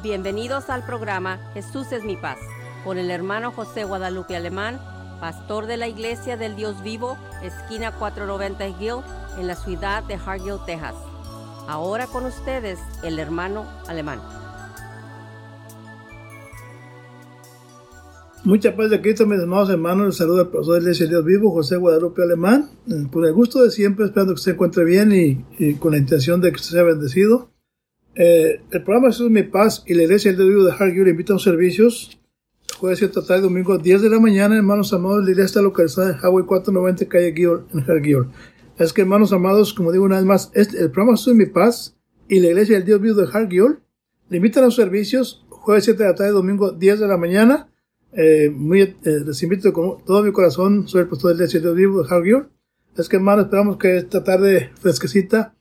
Bienvenidos al programa Jesús es mi paz con el hermano José Guadalupe Alemán, pastor de la Iglesia del Dios Vivo, esquina 490 Hill, en la ciudad de Hargill, Texas. Ahora con ustedes el hermano Alemán. Mucha paz de Cristo, mis amados hermanos. Les saluda el pastor de la Iglesia del Dios Vivo, José Guadalupe Alemán. Con el gusto de siempre, esperando que se encuentre bien y, y con la intención de que usted sea bendecido. Eh, el programa Jesús Mi Paz y la Iglesia Dios de Hargill invitan a servicios. Jueves 7 tarde, domingo 10 de la mañana, hermanos amados. La iglesia está localizada en Highway 490, calle Gill, en Hargill. Es que, hermanos amados, como digo una vez más, este, el programa Jesús Mi Paz y la Iglesia del Dios Vivo de Hargill le invitan a los servicios. Jueves 7 de la tarde, domingo 10 de la mañana. Eh, muy, eh, les invito con todo mi corazón. Soy el pastor de Iglesia del Dios Vivo de Hargill. Es que, hermanos, esperamos que esta tarde fresquecita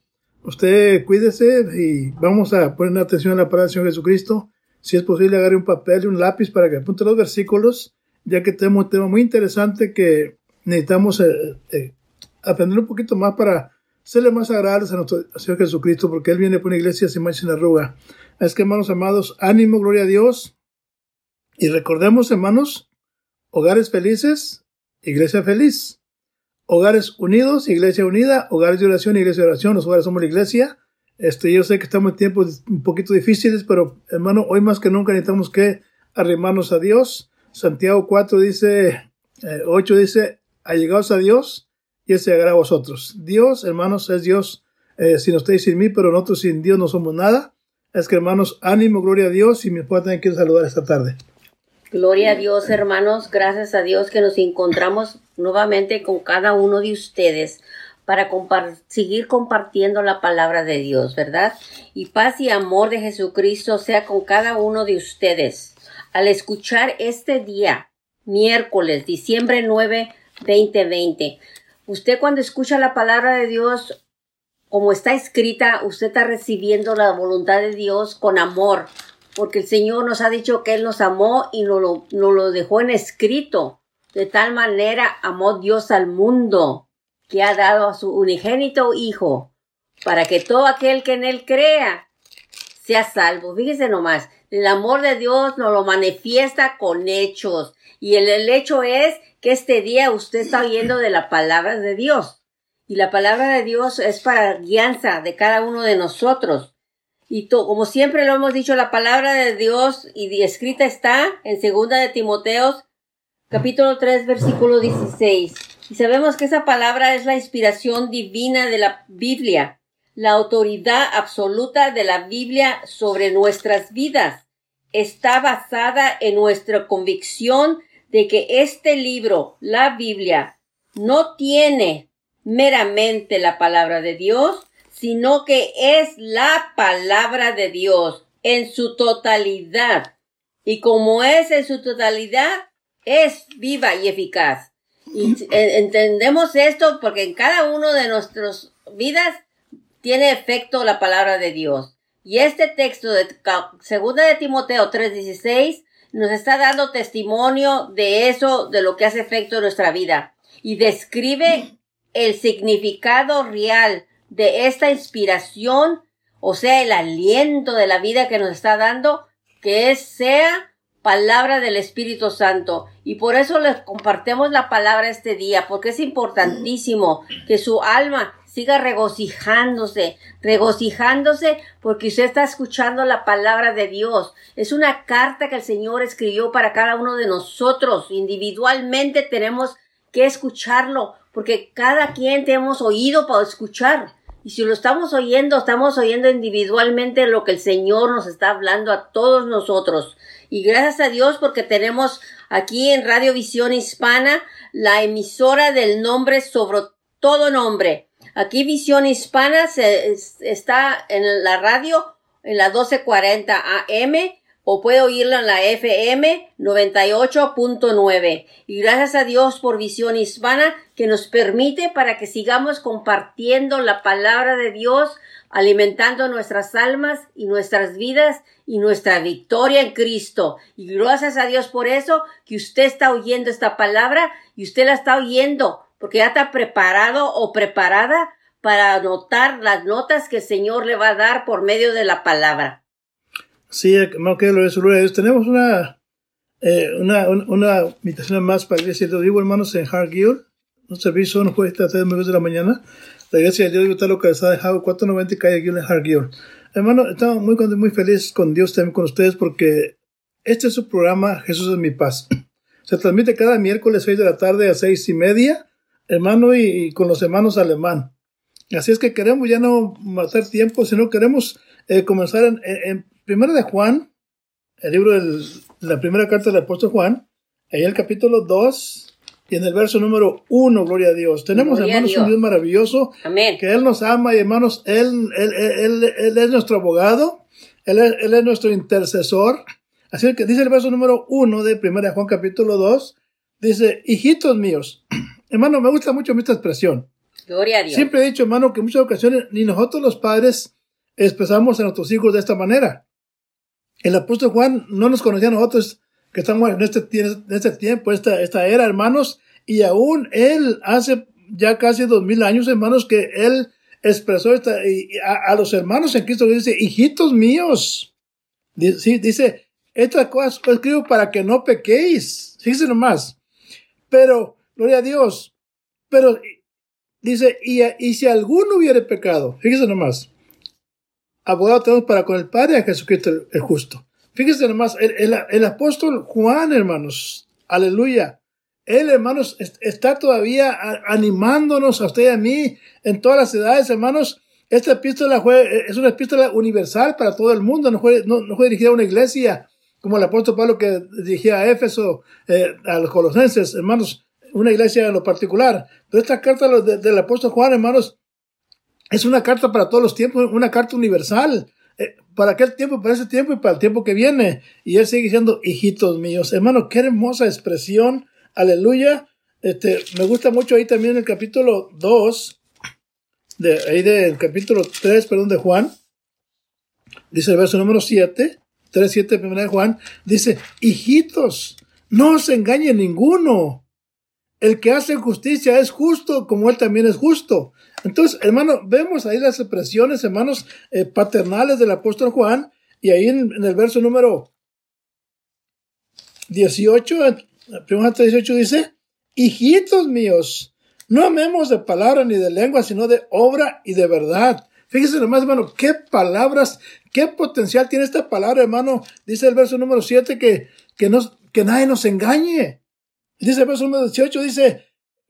usted cuídese y vamos a poner atención a la palabra del Señor Jesucristo. Si es posible, agarre un papel y un lápiz para que apunte los versículos, ya que tenemos un tema muy interesante que necesitamos eh, eh, aprender un poquito más para serle más agradables a nuestro Señor Jesucristo, porque Él viene por una iglesia sin mancha ni arruga. Es que, hermanos amados, ánimo, gloria a Dios. Y recordemos, hermanos, hogares felices, iglesia feliz. Hogares Unidos, Iglesia Unida, Hogares de Oración, Iglesia de Oración, los hogares somos la iglesia. Este, yo sé que estamos en tiempos un poquito difíciles, pero hermano, hoy más que nunca necesitamos que arrimarnos a Dios. Santiago 4 dice, eh, 8 dice, allegados a Dios y Él se llegará a vosotros. Dios, hermanos, es Dios eh, sin ustedes sin mí, pero nosotros sin Dios no somos nada. Es que hermanos, ánimo, gloria a Dios y mi esposa también quiere saludar esta tarde. Gloria a Dios, hermanos. Gracias a Dios que nos encontramos nuevamente con cada uno de ustedes para seguir compartiendo la palabra de Dios, ¿verdad? Y paz y amor de Jesucristo sea con cada uno de ustedes. Al escuchar este día, miércoles, diciembre 9, 2020, usted cuando escucha la palabra de Dios, como está escrita, usted está recibiendo la voluntad de Dios con amor, porque el Señor nos ha dicho que Él nos amó y nos lo, nos lo dejó en escrito. De tal manera amó Dios al mundo que ha dado a su unigénito Hijo, para que todo aquel que en Él crea sea salvo. Fíjese nomás, el amor de Dios nos lo manifiesta con hechos. Y el, hecho es que este día usted está oyendo de la palabra de Dios. Y la palabra de Dios es para guianza de cada uno de nosotros. Y como siempre lo hemos dicho, la palabra de Dios y escrita está en segunda de Timoteos, capítulo 3, versículo 16. Y sabemos que esa palabra es la inspiración divina de la Biblia, la autoridad absoluta de la Biblia sobre nuestras vidas. Está basada en nuestra convicción de que este libro, la Biblia, no tiene meramente la palabra de Dios, sino que es la palabra de Dios en su totalidad. Y como es en su totalidad, es viva y eficaz. Y entendemos esto porque en cada uno de nuestras vidas tiene efecto la palabra de Dios. Y este texto de segunda de Timoteo 3:16 nos está dando testimonio de eso, de lo que hace efecto en nuestra vida. Y describe el significado real de esta inspiración, o sea, el aliento de la vida que nos está dando, que es, sea palabra del Espíritu Santo. Y por eso les compartimos la palabra este día, porque es importantísimo que su alma siga regocijándose, regocijándose porque usted está escuchando la palabra de Dios. Es una carta que el Señor escribió para cada uno de nosotros. Individualmente tenemos que escucharlo, porque cada quien tenemos oído para escuchar. Y si lo estamos oyendo, estamos oyendo individualmente lo que el Señor nos está hablando a todos nosotros. Y gracias a Dios porque tenemos aquí en Radio Visión Hispana la emisora del nombre sobre todo nombre. Aquí Visión Hispana se, está en la radio en la 1240 AM o puede oírla en la FM 98.9. Y gracias a Dios por Visión Hispana que nos permite para que sigamos compartiendo la palabra de Dios, alimentando nuestras almas y nuestras vidas y nuestra victoria en Cristo. Y gracias a Dios por eso que usted está oyendo esta palabra y usted la está oyendo porque ya está preparado o preparada para anotar las notas que el Señor le va a dar por medio de la palabra. Sí, hermano, que lo gloria a Dios. Tenemos una, eh, una, una, invitación más para la iglesia de vivo, hermanos, en Hargill. Un servicio no puede estar a de la mañana. La iglesia de Dios está localizada en Hago 490 y calle en Hargill. Hermano, estamos muy, muy felices con Dios también con ustedes porque este es su programa Jesús es mi paz. Se transmite cada miércoles 6 de la tarde a 6 y media, hermano, y, con los hermanos alemán. Así es que queremos ya no matar tiempo, sino queremos eh, comenzar en, en, Primero de Juan, el libro de la primera carta del apóstol Juan, ahí el capítulo 2 y en el verso número 1, gloria a Dios. Tenemos, hermanos, un Dios maravilloso, Amén. que Él nos ama y, hermanos, Él, él, él, él es nuestro abogado, él es, él es, nuestro intercesor. Así que dice el verso número 1 de primera de Juan, capítulo 2, dice, hijitos míos, hermano, me gusta mucho esta expresión. Gloria a Dios. Siempre he dicho, hermano, que en muchas ocasiones ni nosotros los padres expresamos a nuestros hijos de esta manera. El apóstol Juan no nos conocía a nosotros que estamos en este, este tiempo, esta, era, hermanos, y aún él hace ya casi dos mil años, hermanos, que él expresó esta, a, los hermanos en Cristo dice, hijitos míos, dice, dice esta cosa escribo para que no pequéis, fíjense nomás, pero, gloria a Dios, pero, dice, y, y si alguno hubiere pecado, fíjense nomás, abogado tenemos para con el Padre a Jesucristo el, justo. Fíjense nomás, el, el, apóstol Juan, hermanos, aleluya. Él, hermanos, está todavía animándonos a usted y a mí en todas las edades, hermanos. Esta epístola fue, es una epístola universal para todo el mundo, no fue, no, fue dirigida a una iglesia como el apóstol Pablo que dirigía a Éfeso, eh, a los colosenses, hermanos, una iglesia en lo particular. Pero esta carta del apóstol Juan, hermanos, es una carta para todos los tiempos, una carta universal. Eh, para aquel tiempo, para ese tiempo y para el tiempo que viene. Y él sigue diciendo, hijitos míos. Hermano, qué hermosa expresión. Aleluya. Este, me gusta mucho ahí también el capítulo 2, de, ahí del capítulo 3, perdón, de Juan. Dice el verso número 7, 3, 7, primera de Juan. Dice, hijitos, no os engañe ninguno. El que hace justicia es justo como él también es justo. Entonces, hermano, vemos ahí las expresiones, hermanos, eh, paternales del apóstol Juan, y ahí en, el verso número 18, primero 18 dice, hijitos míos, no amemos de palabra ni de lengua, sino de obra y de verdad. Fíjese nomás, hermano, qué palabras, qué potencial tiene esta palabra, hermano. Dice el verso número 7 que, que, que nadie nos engañe. Dice el verso número 18, dice,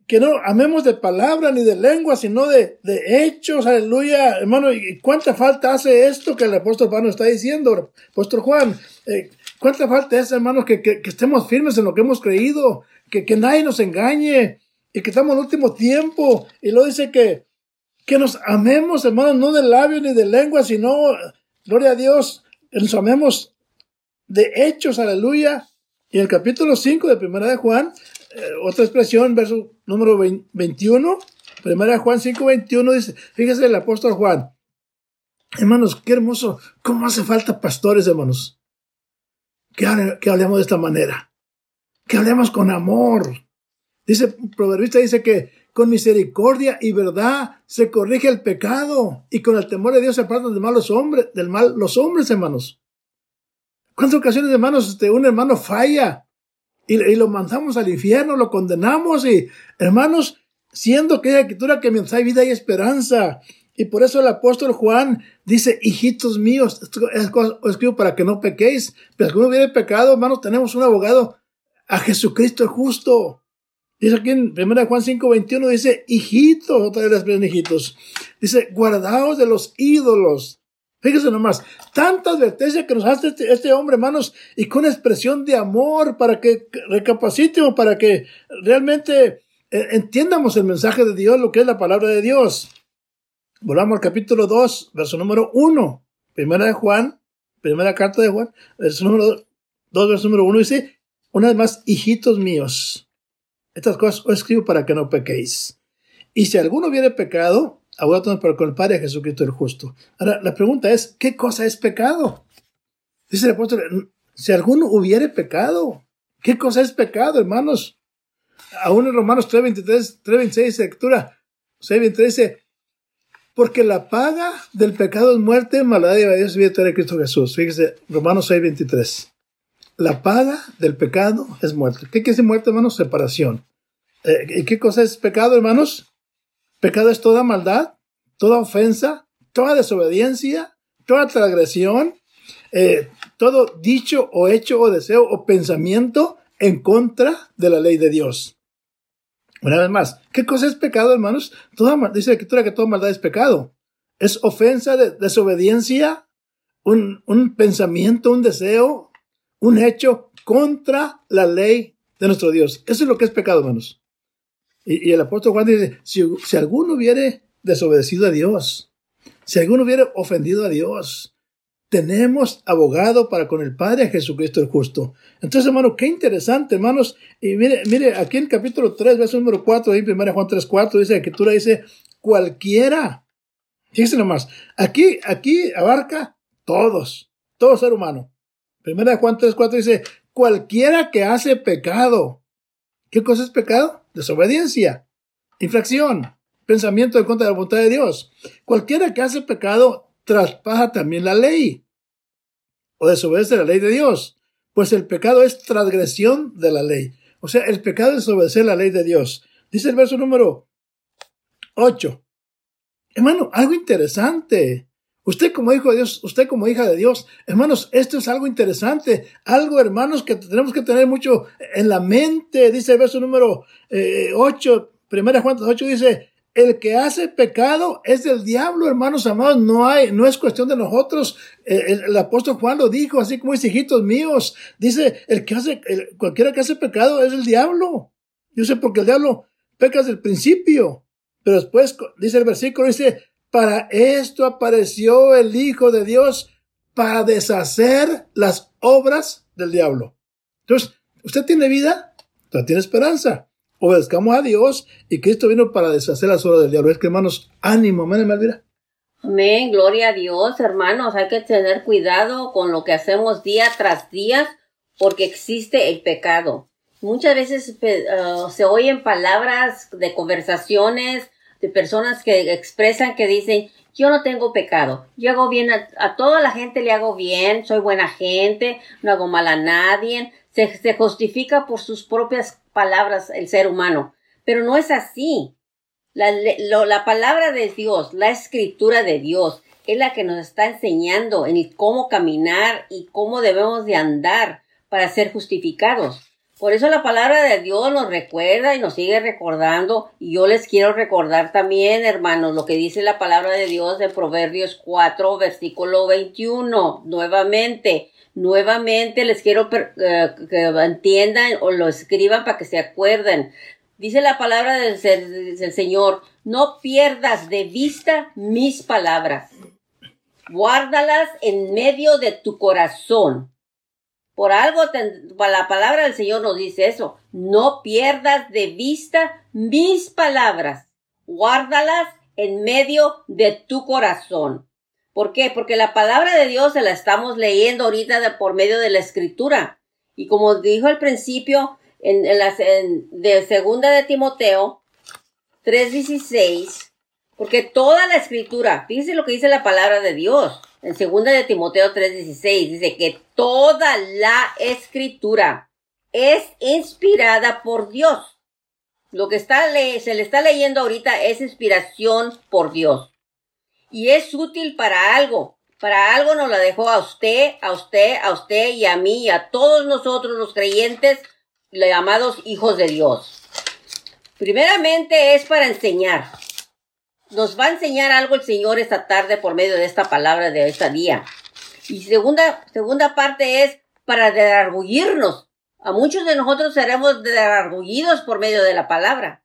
que no amemos de palabra ni de lengua, sino de, de hechos, aleluya, hermano, ¿y cuánta falta hace esto que el apóstol Pablo está diciendo, apóstol Juan? Eh, ¿Cuánta falta es, hermanos, que, que, estemos firmes en lo que hemos creído, que, que nadie nos engañe y que estamos en último tiempo? Y luego dice que, que nos amemos, hermanos, no de labio ni de lengua, sino, gloria a Dios, que nos amemos de hechos, aleluya. Y el capítulo 5 de Primera de Juan eh, otra expresión, verso número 21, primera Juan 5, 21, dice, fíjese el apóstol Juan, hermanos, qué hermoso, cómo hace falta pastores, hermanos, que, que hablemos de esta manera, que hablemos con amor. Dice, proverbista dice que con misericordia y verdad se corrige el pecado y con el temor de Dios se apartan de malos hombres, del mal los hombres, hermanos. ¿Cuántas ocasiones, hermanos, este, un hermano falla y, lo mandamos al infierno, lo condenamos y, hermanos, siendo que hay escritura que mientras hay vida y esperanza. Y por eso el apóstol Juan dice, hijitos míos, esto escribo para que no pequéis, pero si uno hubiera pecado, hermanos, tenemos un abogado, a Jesucristo el justo. Dice aquí en 1 Juan 5, 21, dice, hijitos, otra vez las hijitos. Dice, guardaos de los ídolos Fíjese nomás, tanta advertencia que nos hace este, este, hombre, hermanos, y con expresión de amor para que recapacitemos, para que realmente eh, entiendamos el mensaje de Dios, lo que es la palabra de Dios. Volvamos al capítulo 2, verso número 1, primera de Juan, primera carta de Juan, verso número 2, verso número 1, dice, una vez más, hijitos míos, estas cosas os escribo para que no pequéis. Y si alguno hubiere pecado, abogado para con el Padre Jesucristo el justo. Ahora, la pregunta es, ¿qué cosa es pecado? Dice el apóstol, si alguno hubiere pecado, ¿qué cosa es pecado, hermanos? Aún en Romanos 3.23, 3.26 lectura, 6.23 dice, Porque la paga del pecado es muerte, maldad y Dios vida de Cristo Jesús. Fíjese, Romanos 6, 23. La paga del pecado es muerte. ¿Qué quiere decir muerte, hermanos? Separación. Eh, ¿Y qué cosa es pecado, hermanos? Pecado es toda maldad, toda ofensa, toda desobediencia, toda transgresión, eh, todo dicho o hecho o deseo o pensamiento en contra de la ley de Dios. Una vez más, ¿qué cosa es pecado, hermanos? Toda, dice la escritura que toda maldad es pecado. Es ofensa, de, desobediencia, un, un pensamiento, un deseo, un hecho contra la ley de nuestro Dios. Eso es lo que es pecado, hermanos. Y, el apóstol Juan dice, si, si, alguno hubiere desobedecido a Dios, si alguno hubiere ofendido a Dios, tenemos abogado para con el Padre Jesucristo el justo. Entonces, hermano, qué interesante, hermanos. Y mire, mire, aquí en capítulo 3, verso número 4, ahí 1 Juan 3, 4, dice la escritura, dice, cualquiera. Fíjense nomás, aquí, aquí abarca todos, todo ser humano. 1 Juan 3, 4 dice, cualquiera que hace pecado. ¿Qué cosa es pecado? Desobediencia, infracción, pensamiento en contra de la voluntad de Dios. Cualquiera que hace pecado traspasa también la ley o desobedece la ley de Dios, pues el pecado es transgresión de la ley. O sea, el pecado es desobedecer la ley de Dios. Dice el verso número 8. Hermano, algo interesante. Usted como hijo de Dios, usted como hija de Dios, hermanos, esto es algo interesante, algo, hermanos, que tenemos que tener mucho en la mente. Dice el verso número 8, eh, primera Juan 8 dice, el que hace pecado es del diablo, hermanos amados. No hay, no es cuestión de nosotros. Eh, el, apóstol Juan lo dijo, así como hijitos míos. Dice, el que hace, cualquiera que hace pecado es el diablo. Yo sé porque el diablo peca desde el principio. Pero después, dice el versículo, dice, para esto apareció el Hijo de Dios para deshacer las obras del diablo. Entonces, ¿usted tiene vida? Usted tiene esperanza obedezcamos a Dios y Cristo vino para deshacer las obras del diablo. Es que hermanos, ánimo, amén, Elvira. Amén, gloria a Dios, hermanos. Hay que tener cuidado con lo que hacemos día tras día porque existe el pecado. Muchas veces uh, se oyen palabras de conversaciones de personas que expresan que dicen, yo no tengo pecado, yo hago bien a, toda la gente le hago bien, soy buena gente, no hago mal a nadie, se, justifica por sus propias palabras el ser humano. Pero no es así. La, la palabra de Dios, la escritura de Dios, es la que nos está enseñando en cómo caminar y cómo debemos de andar para ser justificados. Por eso la palabra de Dios nos recuerda y nos sigue recordando. Y yo les quiero recordar también, hermanos, lo que dice la palabra de Dios en Proverbios 4, versículo 21. Nuevamente, Nuevamente les quiero eh, que entiendan o lo escriban para que se acuerden. Dice la palabra del, del, Señor, no pierdas de vista mis palabras. Guárdalas en medio de tu corazón. Por algo la palabra del Señor nos dice eso. No pierdas de vista mis palabras. Guárdalas en medio de tu corazón. ¿Por qué? Porque la palabra de Dios se la estamos leyendo ahorita por medio de la escritura. Y como dijo al principio, en, la de segunda de Timoteo 3.16, porque toda la escritura, fíjense lo que dice la palabra de Dios, en segunda de Timoteo 3.16, dice que toda la escritura es inspirada por Dios. Lo que está se le está leyendo ahorita es inspiración por Dios y es útil para algo. Para algo nos la dejó a usted, a usted, a usted y a mí y a todos nosotros los creyentes, llamados hijos de Dios. Primeramente es para enseñar. Nos va a enseñar algo el Señor esta tarde por medio de esta palabra de esta día. Y segunda, segunda parte es para derargullirnos. A muchos de nosotros seremos derargullidos por medio de la palabra.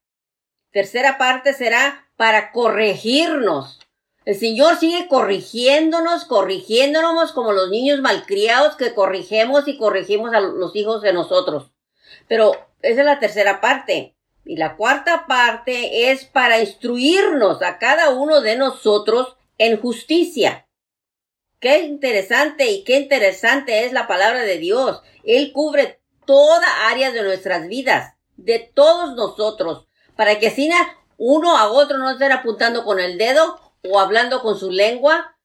Tercera parte será para corregirnos. El Señor sigue corrigiéndonos, corrigiéndonos como los niños malcriados que corrigemos y corregimos a los hijos de nosotros. Pero esa es la tercera parte. Y la cuarta parte es para instruirnos a cada uno de nosotros en justicia. Qué interesante y qué interesante es la palabra de Dios. Él cubre toda área de nuestras vidas, de todos nosotros, para que así uno a otro no estén apuntando con el dedo o hablando con su lengua,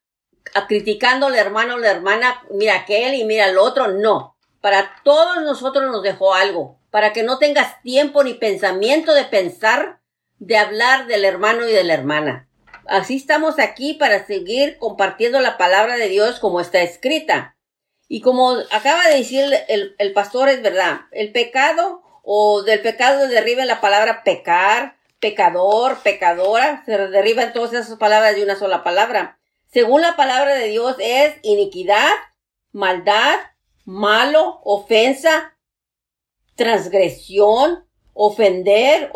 criticando al hermano o la hermana, mira aquel y mira el otro, no. Para todos nosotros nos dejó algo, para que no tengas tiempo ni pensamiento de pensar, de hablar del hermano y de la hermana. Así estamos aquí para seguir compartiendo la palabra de Dios como está escrita. Y como acaba de decir el, pastor, es verdad, el pecado o del pecado derriba la palabra pecar, pecador, pecadora, se derriban todas esas palabras de una sola palabra. Según la palabra de Dios es iniquidad, maldad, malo, ofensa, transgresión, ofender,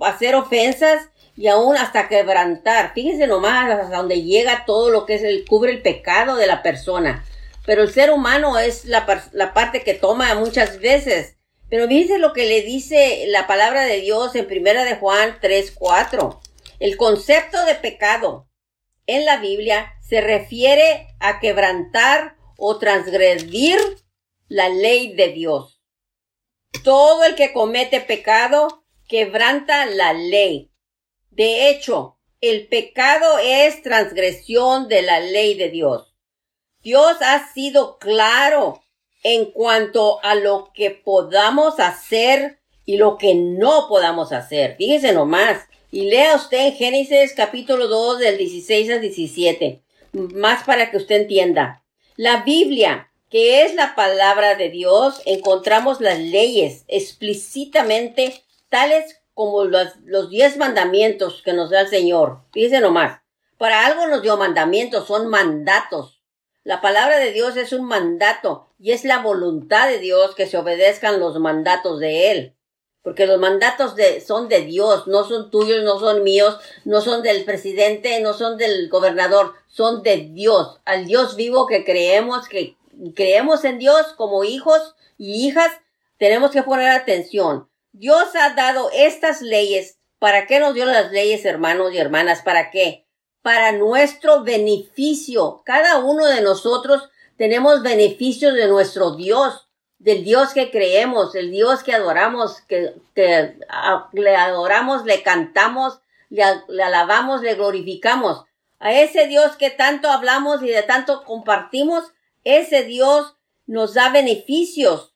hacer ofensas y aún hasta quebrantar. Fíjense nomás hasta donde llega todo lo que es el, cubre el pecado de la persona. Pero el ser humano es la, la parte que toma muchas veces. Pero fíjense lo que le dice la palabra de Dios en primera de Juan 3, 4. El concepto de pecado en la Biblia se refiere a quebrantar o transgredir la ley de Dios. Todo el que comete pecado quebranta la ley. De hecho, el pecado es transgresión de la ley de Dios. Dios ha sido claro en cuanto a lo que podamos hacer y lo que no podamos hacer. Fíjese nomás. Y lea usted en Génesis capítulo 2 del 16 al 17. Más para que usted entienda. La Biblia que es la palabra de Dios, encontramos las leyes explícitamente tales como los, los diez mandamientos que nos da el Señor. Fíjense nomás. Para algo nos dio mandamientos, son mandatos. La palabra de Dios es un mandato y es la voluntad de Dios que se obedezcan los mandatos de Él. Porque los mandatos de, son de Dios, no son tuyos, no son míos, no son del presidente, no son del gobernador, son de Dios, al Dios vivo que creemos que creemos en Dios como hijos y hijas, tenemos que poner atención. Dios ha dado estas leyes. ¿Para qué nos dio las leyes, hermanos y hermanas? ¿Para qué? Para nuestro beneficio. Cada uno de nosotros tenemos beneficios de nuestro Dios, del Dios que creemos, el Dios que adoramos, que, le adoramos, le cantamos, le alabamos, le glorificamos. A ese Dios que tanto hablamos y de tanto compartimos, ese Dios nos da beneficios.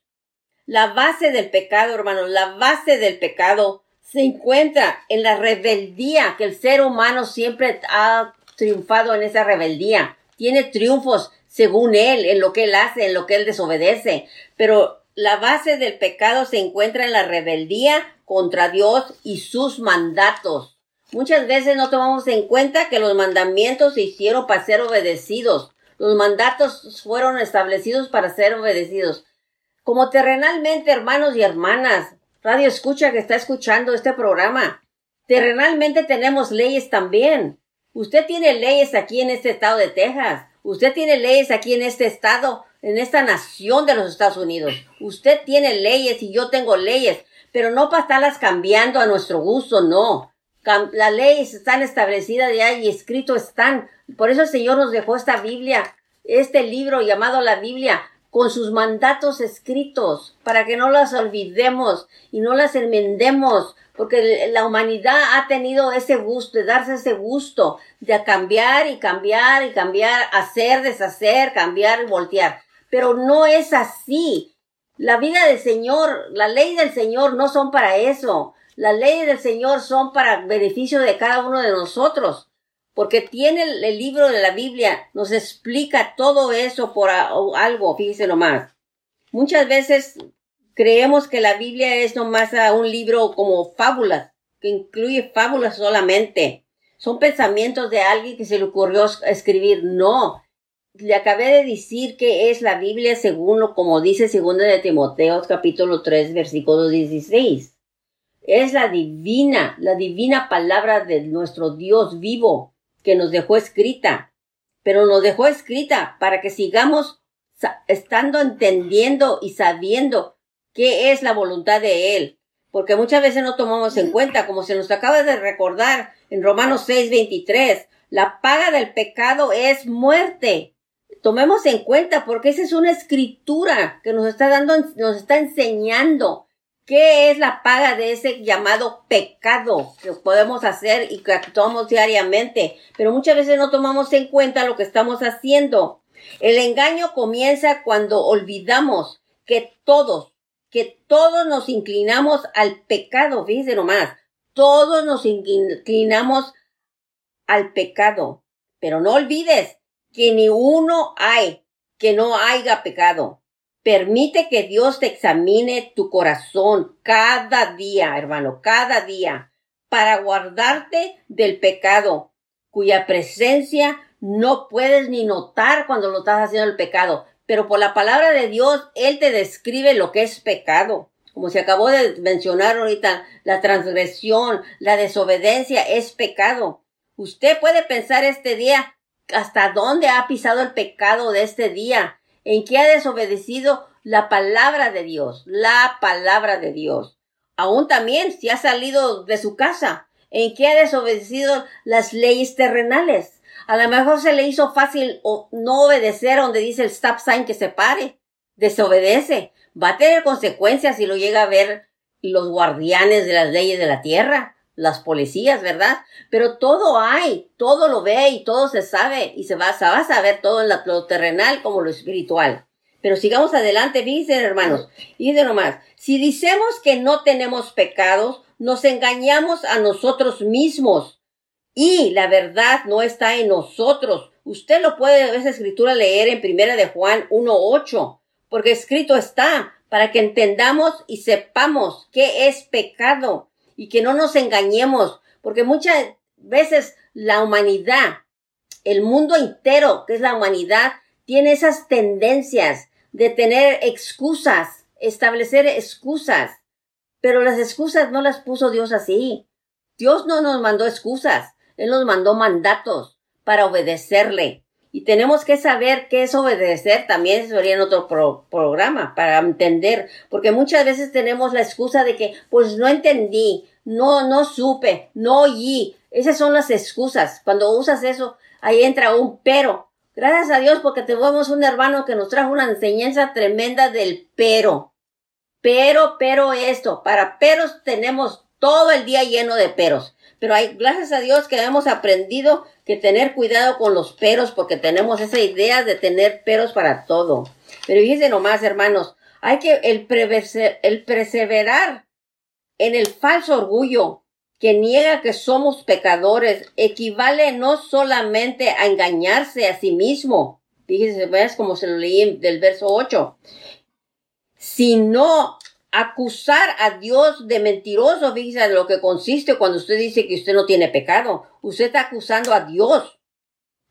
La base del pecado, hermanos, la base del pecado se encuentra en la rebeldía, que el ser humano siempre ha triunfado en esa rebeldía. Tiene triunfos según él, en lo que él hace, en lo que él desobedece. Pero la base del pecado se encuentra en la rebeldía contra Dios y sus mandatos. Muchas veces no tomamos en cuenta que los mandamientos se hicieron para ser obedecidos. Los mandatos fueron establecidos para ser obedecidos. Como terrenalmente, hermanos y hermanas, Radio Escucha que está escuchando este programa, terrenalmente tenemos leyes también. Usted tiene leyes aquí en este estado de Texas. Usted tiene leyes aquí en este estado, en esta nación de los Estados Unidos. Usted tiene leyes y yo tengo leyes, pero no para estarlas cambiando a nuestro gusto, no. Las leyes están establecidas ya y escrito están. Por eso el Señor nos dejó esta Biblia, este libro llamado la Biblia, con sus mandatos escritos, para que no las olvidemos y no las enmendemos, porque la humanidad ha tenido ese gusto, de darse ese gusto, de cambiar y cambiar y cambiar, hacer, deshacer, cambiar y voltear. Pero no es así. La vida del Señor, la ley del Señor no son para eso. Las leyes del Señor son para beneficio de cada uno de nosotros porque tiene el, libro de la Biblia, nos explica todo eso por algo, fíjese nomás. Muchas veces creemos que la Biblia es nomás un libro como fábulas, que incluye fábulas solamente. Son pensamientos de alguien que se le ocurrió escribir. No. Le acabé de decir que es la Biblia según lo como dice segundo de Timoteo capítulo 3 versículo 16. Es la divina, la divina palabra de nuestro Dios vivo que nos dejó escrita, pero nos dejó escrita para que sigamos estando entendiendo y sabiendo qué es la voluntad de Él, porque muchas veces no tomamos en cuenta, como se nos acaba de recordar en Romanos 6:23, la paga del pecado es muerte. Tomemos en cuenta porque esa es una escritura que nos está dando, nos está enseñando ¿Qué es la paga de ese llamado pecado que podemos hacer y que actuamos diariamente? Pero muchas veces no tomamos en cuenta lo que estamos haciendo. El engaño comienza cuando olvidamos que todos, que todos nos inclinamos al pecado, fíjense nomás, todos nos inclinamos al pecado. Pero no olvides que ni uno hay que no haya pecado. Permite que Dios te examine tu corazón cada día, hermano, cada día, para guardarte del pecado, cuya presencia no puedes ni notar cuando lo estás haciendo el pecado. Pero por la palabra de Dios, Él te describe lo que es pecado. Como se acabó de mencionar ahorita, la transgresión, la desobediencia es pecado. Usted puede pensar este día hasta dónde ha pisado el pecado de este día en que ha desobedecido la palabra de Dios, la palabra de Dios. Aún también si ha salido de su casa, en que ha desobedecido las leyes terrenales. A lo mejor se le hizo fácil no obedecer donde dice el stop sign que se pare. Desobedece. Va a tener consecuencias si lo llega a ver los guardianes de las leyes de la tierra, las policías, ¿verdad? Pero todo hay, todo lo ve y todo se sabe y se va, a saber todo en lo terrenal como lo espiritual. Pero sigamos adelante, dicen hermanos, de nomás, si decimos que no tenemos pecados, nos engañamos a nosotros mismos y la verdad no está en nosotros. Usted lo puede esa escritura leer en primera de Juan 1.8, porque escrito está para que entendamos y sepamos qué es pecado y que no nos engañemos, porque muchas veces la humanidad, el mundo entero, que es la humanidad, tiene esas tendencias de tener excusas, establecer excusas. Pero las excusas no las puso Dios así. Dios no nos mandó excusas, Él nos mandó mandatos para obedecerle. Y tenemos que saber qué es obedecer, también sería en otro programa, para entender, porque muchas veces tenemos la excusa de que, pues no entendí, no, no supe, no oí. Esas son las excusas. Cuando usas eso, ahí entra un pero. Gracias a Dios porque tenemos un hermano que nos trajo una enseñanza tremenda del pero. Pero, pero esto. Para peros tenemos todo el día lleno de peros. Pero hay, gracias a Dios que hemos aprendido que tener cuidado con los peros porque tenemos esa idea de tener peros para todo. Pero fíjense nomás, hermanos, hay que el, el perseverar en el falso orgullo que niega que somos pecadores equivale no solamente a engañarse a sí mismo, fíjese, veas como se lo leí del verso 8, sino acusar a Dios de mentiroso, fíjese de lo que consiste cuando usted dice que usted no tiene pecado. Usted está acusando a Dios.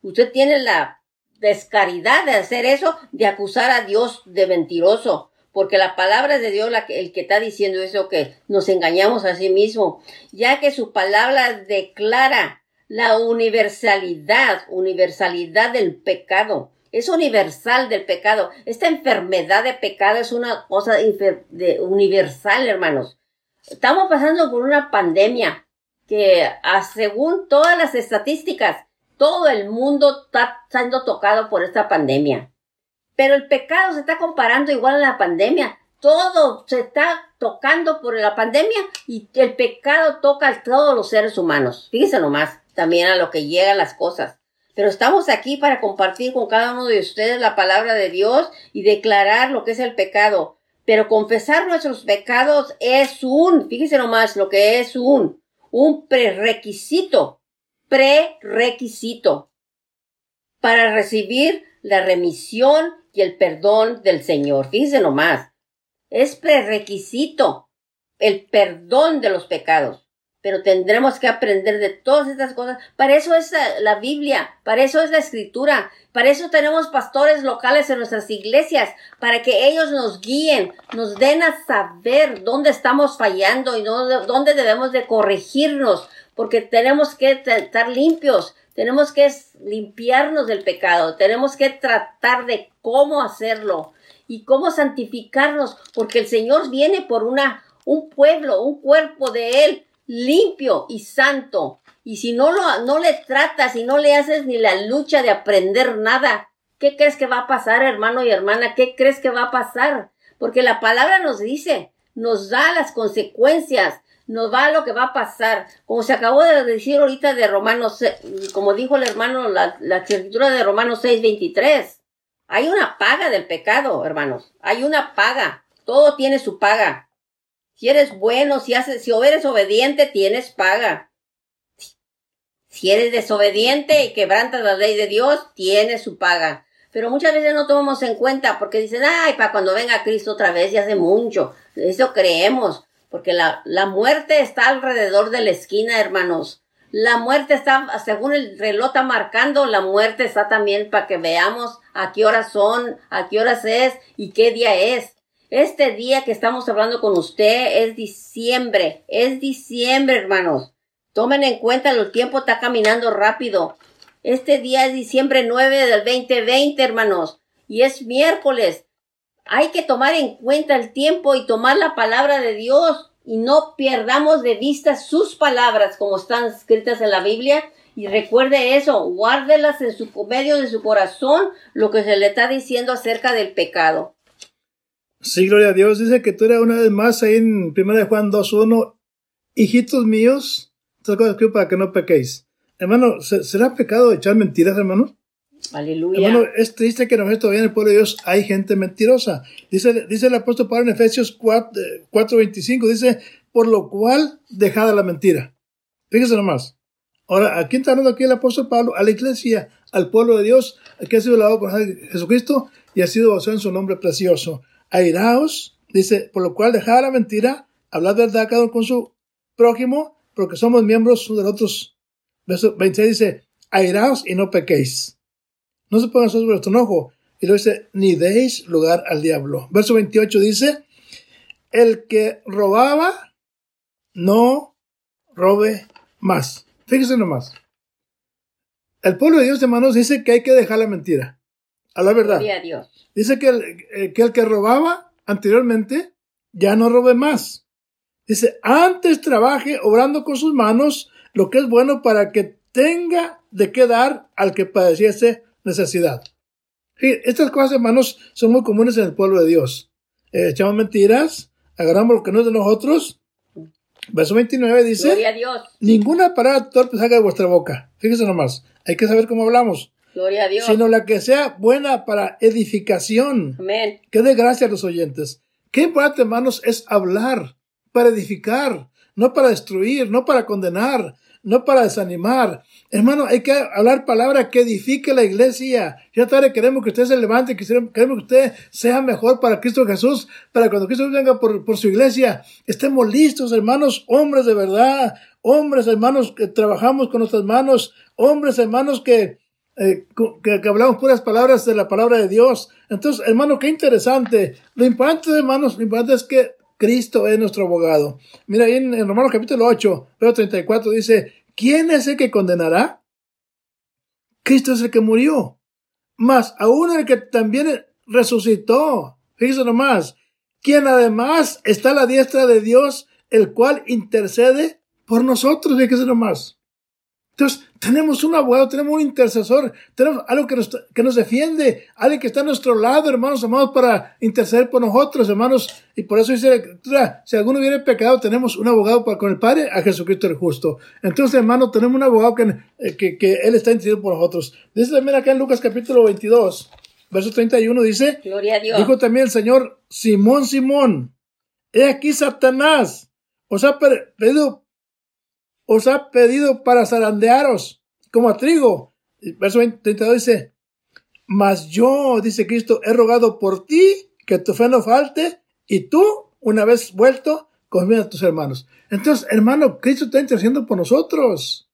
Usted tiene la descaridad de hacer eso, de acusar a Dios de mentiroso porque la palabra de Dios, que, el que está diciendo eso, que nos engañamos a sí mismo, ya que su palabra declara la universalidad, universalidad del pecado. Es universal del pecado. Esta enfermedad de pecado es una cosa de universal, hermanos. Estamos pasando por una pandemia que, según todas las estadísticas, todo el mundo está siendo tocado por esta pandemia. Pero el pecado se está comparando igual a la pandemia. Todo se está tocando por la pandemia y el pecado toca a todos los seres humanos. Fíjense nomás, también a lo que llegan las cosas. Pero estamos aquí para compartir con cada uno de ustedes la palabra de Dios y declarar lo que es el pecado. Pero confesar nuestros pecados es un, fíjense nomás lo que es un, un prerequisito, prerequisito para recibir la remisión y el perdón del Señor. Fíjense nomás. Es prerequisito el perdón de los pecados. Pero tendremos que aprender de todas estas cosas. Para eso es la Biblia, para eso es la escritura, para eso tenemos pastores locales en nuestras iglesias, para que ellos nos guíen, nos den a saber dónde estamos fallando y dónde debemos de corregirnos, porque tenemos que estar limpios, tenemos que limpiarnos del pecado, tenemos que tratar de cómo hacerlo y cómo santificarnos, porque el Señor viene por una, un pueblo, un cuerpo de Él limpio y santo. Y si no lo, no le tratas y no le haces ni la lucha de aprender nada, ¿qué crees que va a pasar, hermano y hermana? ¿Qué crees que va a pasar? Porque la palabra nos dice nos da las consecuencias, nos va lo que va a pasar. Como se acabó de decir ahorita de Romanos, como dijo el hermano, la, la escritura de Romanos 6, 23. Hay una paga del pecado, hermanos. Hay una paga. Todo tiene su paga. Si eres bueno, si haces, si eres obediente, tienes paga. Si eres desobediente y quebrantas la ley de Dios, tienes su paga. Pero muchas veces no tomamos en cuenta porque dicen, ay, para cuando venga Cristo otra vez ya hace mucho. Eso creemos. Porque la, la muerte está alrededor de la esquina, hermanos. La muerte está, según el reloj está marcando, la muerte está también para que veamos a qué horas son, a qué horas es y qué día es. Este día que estamos hablando con usted es diciembre, es diciembre, hermanos. Tomen en cuenta, el tiempo está caminando rápido. Este día es diciembre 9 del 2020, hermanos, y es miércoles. Hay que tomar en cuenta el tiempo y tomar la palabra de Dios y no perdamos de vista sus palabras como están escritas en la Biblia. Y recuerde eso, guárdelas en su medio de su corazón lo que se le está diciendo acerca del pecado. Sí, gloria a Dios. Dice que tú eres una vez más ahí en 1 Juan 2.1, hijitos míos, estas cosas escribo para que no pequéis. Hermano, ¿será pecado echar mentiras, hermano? Aleluya. Hermano, es triste que nosotros todavía en el pueblo de Dios hay gente mentirosa. Dice, dice el apóstol Pablo en Efesios 4.25, dice, por lo cual dejada la mentira. Fíjese nomás. Ahora, ¿a quién está hablando aquí el apóstol Pablo? A la iglesia, al pueblo de Dios, que ha sido lavado por Jesucristo y ha sido basado en su nombre precioso. Airaos, dice, por lo cual dejada la mentira, hablad verdad cada uno con su prójimo, porque somos miembros de otros. Verso 26 dice, airaos y no pequéis. No se pongan sobre vuestro enojo. Y luego dice, ni deis lugar al diablo. Verso 28 dice, el que robaba, no robe más. Fíjese nomás. El pueblo de Dios, hermanos, dice que hay que dejar la mentira. A la verdad. Dice que el, eh, que el que robaba anteriormente ya no robe más. Dice, antes trabaje obrando con sus manos lo que es bueno para que tenga de qué dar al que padeciese necesidad. estas cosas, hermanos, son muy comunes en el pueblo de Dios. Eh, echamos mentiras, agarramos lo que no es de nosotros. Verso 29 dice, Gloria a Dios. ninguna palabra torpe salga de vuestra boca. Fíjese nomás, hay que saber cómo hablamos. Gloria a Dios. Sino la que sea buena para edificación. Amén. Que dé gracia a los oyentes. Qué importante, hermanos, es hablar para edificar, no para destruir, no para condenar, no para desanimar. Hermano, hay que hablar palabra que edifique la iglesia. Ya tarde queremos que usted se levante, queremos que usted sea mejor para Cristo Jesús, para cuando Cristo venga por, por su iglesia, estemos listos, hermanos, hombres de verdad, hombres, hermanos, que trabajamos con nuestras manos, hombres, hermanos, que, eh, que, que, hablamos puras palabras de la palabra de Dios. Entonces, hermano, qué interesante. Lo importante, hermanos, lo importante es que Cristo es nuestro abogado. Mira, ahí en, Romanos capítulo 8, verso 34 dice, ¿quién es el que condenará? Cristo es el que murió. Más aún el que también resucitó. Fíjese nomás. Quien además está a la diestra de Dios, el cual intercede por nosotros. Fíjese nomás. Entonces, tenemos un abogado, tenemos un intercesor, tenemos algo que nos, que nos defiende, alguien que está a nuestro lado, hermanos amados, para interceder por nosotros, hermanos. Y por eso dice la escritura, si alguno viene pecado, tenemos un abogado para con el Padre, a Jesucristo el justo. Entonces, hermano, tenemos un abogado que, eh, que, que Él está intercediendo por nosotros. Dice también acá en Lucas capítulo 22, verso 31, dice, Gloria a Dios. dijo también el Señor, Simón, Simón, he aquí Satanás os ha pedido os ha pedido para zarandearos como a trigo. Verso 32 dice, mas yo, dice Cristo, he rogado por ti que tu fe no falte y tú, una vez vuelto, confía a tus hermanos. Entonces, hermano, Cristo está intercediendo por nosotros.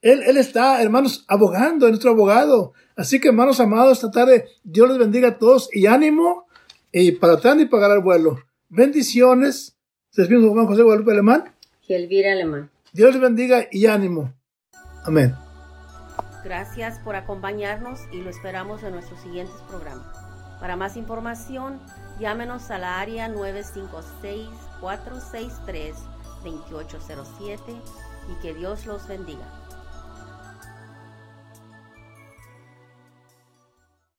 Él, él está, hermanos, abogando, es nuestro abogado. Así que, hermanos amados, esta tarde, Dios les bendiga a todos y ánimo y para atrás y pagar el vuelo. Bendiciones. Se despide José Guadalupe Alemán. Y Elvira Alemán. Dios les bendiga y ánimo. Amén. Gracias por acompañarnos y lo esperamos en nuestros siguientes programas. Para más información, llámenos a la área 956-463-2807 y que Dios los bendiga.